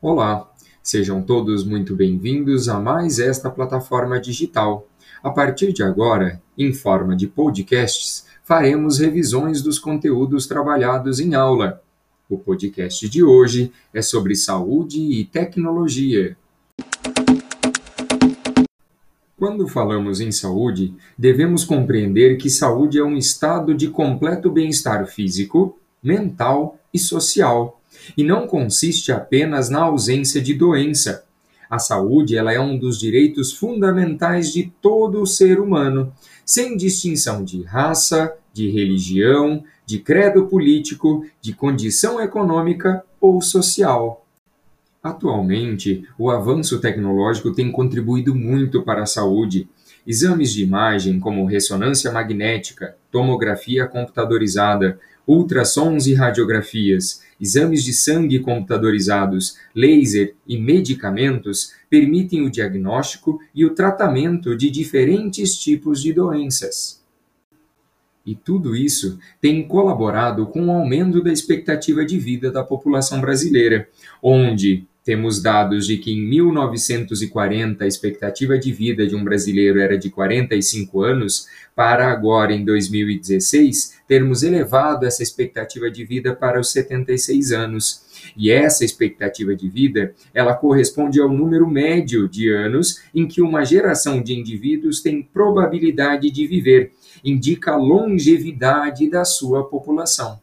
Olá, sejam todos muito bem-vindos a mais esta plataforma digital. A partir de agora, em forma de podcasts, faremos revisões dos conteúdos trabalhados em aula. O podcast de hoje é sobre saúde e tecnologia. Quando falamos em saúde, devemos compreender que saúde é um estado de completo bem-estar físico, mental e social e não consiste apenas na ausência de doença. A saúde ela é um dos direitos fundamentais de todo ser humano, sem distinção de raça, de religião, de credo político, de condição econômica ou social. Atualmente, o avanço tecnológico tem contribuído muito para a saúde. Exames de imagem como ressonância magnética, tomografia computadorizada, ultrassons e radiografias, exames de sangue computadorizados, laser e medicamentos permitem o diagnóstico e o tratamento de diferentes tipos de doenças. E tudo isso tem colaborado com o aumento da expectativa de vida da população brasileira, onde temos dados de que em 1940 a expectativa de vida de um brasileiro era de 45 anos, para agora, em 2016, termos elevado essa expectativa de vida para os 76 anos. E essa expectativa de vida, ela corresponde ao número médio de anos em que uma geração de indivíduos tem probabilidade de viver, indica a longevidade da sua população.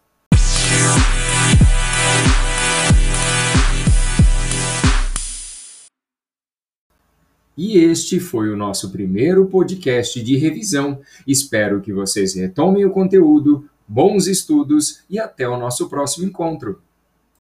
E este foi o nosso primeiro podcast de revisão. Espero que vocês retomem o conteúdo, bons estudos e até o nosso próximo encontro.